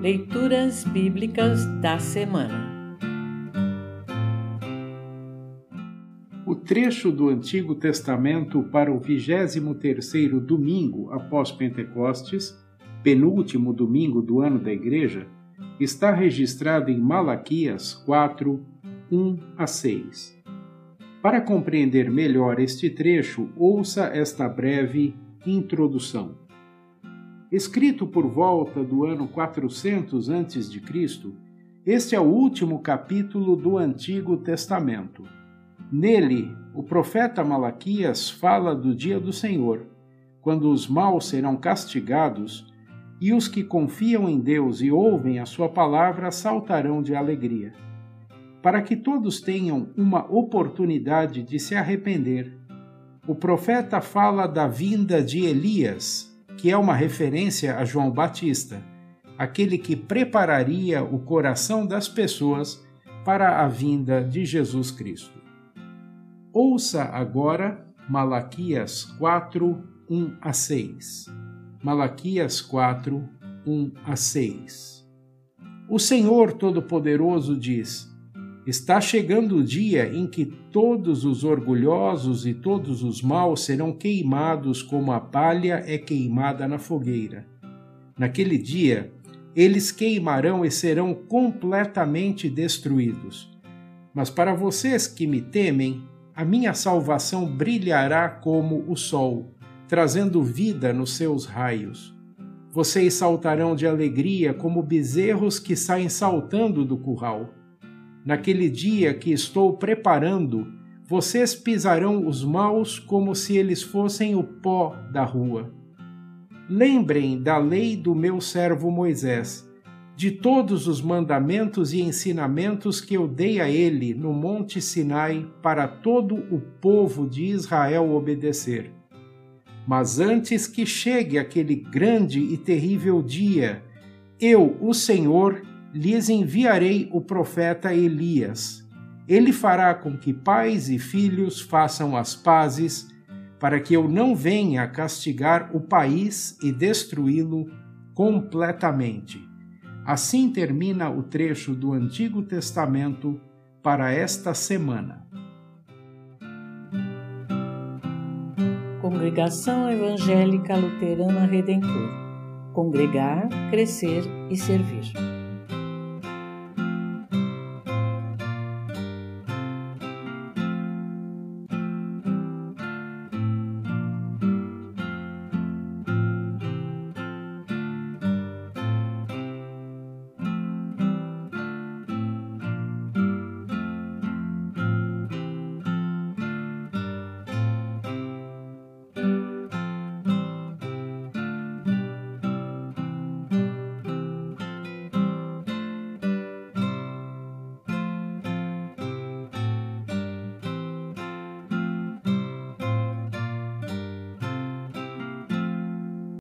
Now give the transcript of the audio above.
Leituras Bíblicas da Semana O trecho do Antigo Testamento para o 23º domingo após Pentecostes, penúltimo domingo do ano da Igreja, está registrado em Malaquias 4, 1 a 6. Para compreender melhor este trecho, ouça esta breve introdução. Escrito por volta do ano 400 a.C., este é o último capítulo do Antigo Testamento. Nele, o profeta Malaquias fala do dia do Senhor, quando os maus serão castigados e os que confiam em Deus e ouvem a sua palavra saltarão de alegria. Para que todos tenham uma oportunidade de se arrepender, o profeta fala da vinda de Elias, que é uma referência a João Batista, aquele que prepararia o coração das pessoas para a vinda de Jesus Cristo. Ouça agora Malaquias 4, 1 a 6. Malaquias 4, 1 a 6. O Senhor Todo-Poderoso diz: Está chegando o dia em que todos os orgulhosos e todos os maus serão queimados como a palha é queimada na fogueira. Naquele dia, eles queimarão e serão completamente destruídos. Mas para vocês que me temem, a minha salvação brilhará como o sol, trazendo vida nos seus raios. Vocês saltarão de alegria como bezerros que saem saltando do curral Naquele dia que estou preparando, vocês pisarão os maus como se eles fossem o pó da rua. Lembrem da lei do meu servo Moisés, de todos os mandamentos e ensinamentos que eu dei a ele no Monte Sinai para todo o povo de Israel obedecer. Mas antes que chegue aquele grande e terrível dia, eu, o Senhor, lhes enviarei o profeta Elias. Ele fará com que pais e filhos façam as pazes, para que eu não venha castigar o país e destruí-lo completamente. Assim termina o trecho do Antigo Testamento para esta semana. Congregação Evangélica Luterana Redentor Congregar, Crescer e Servir.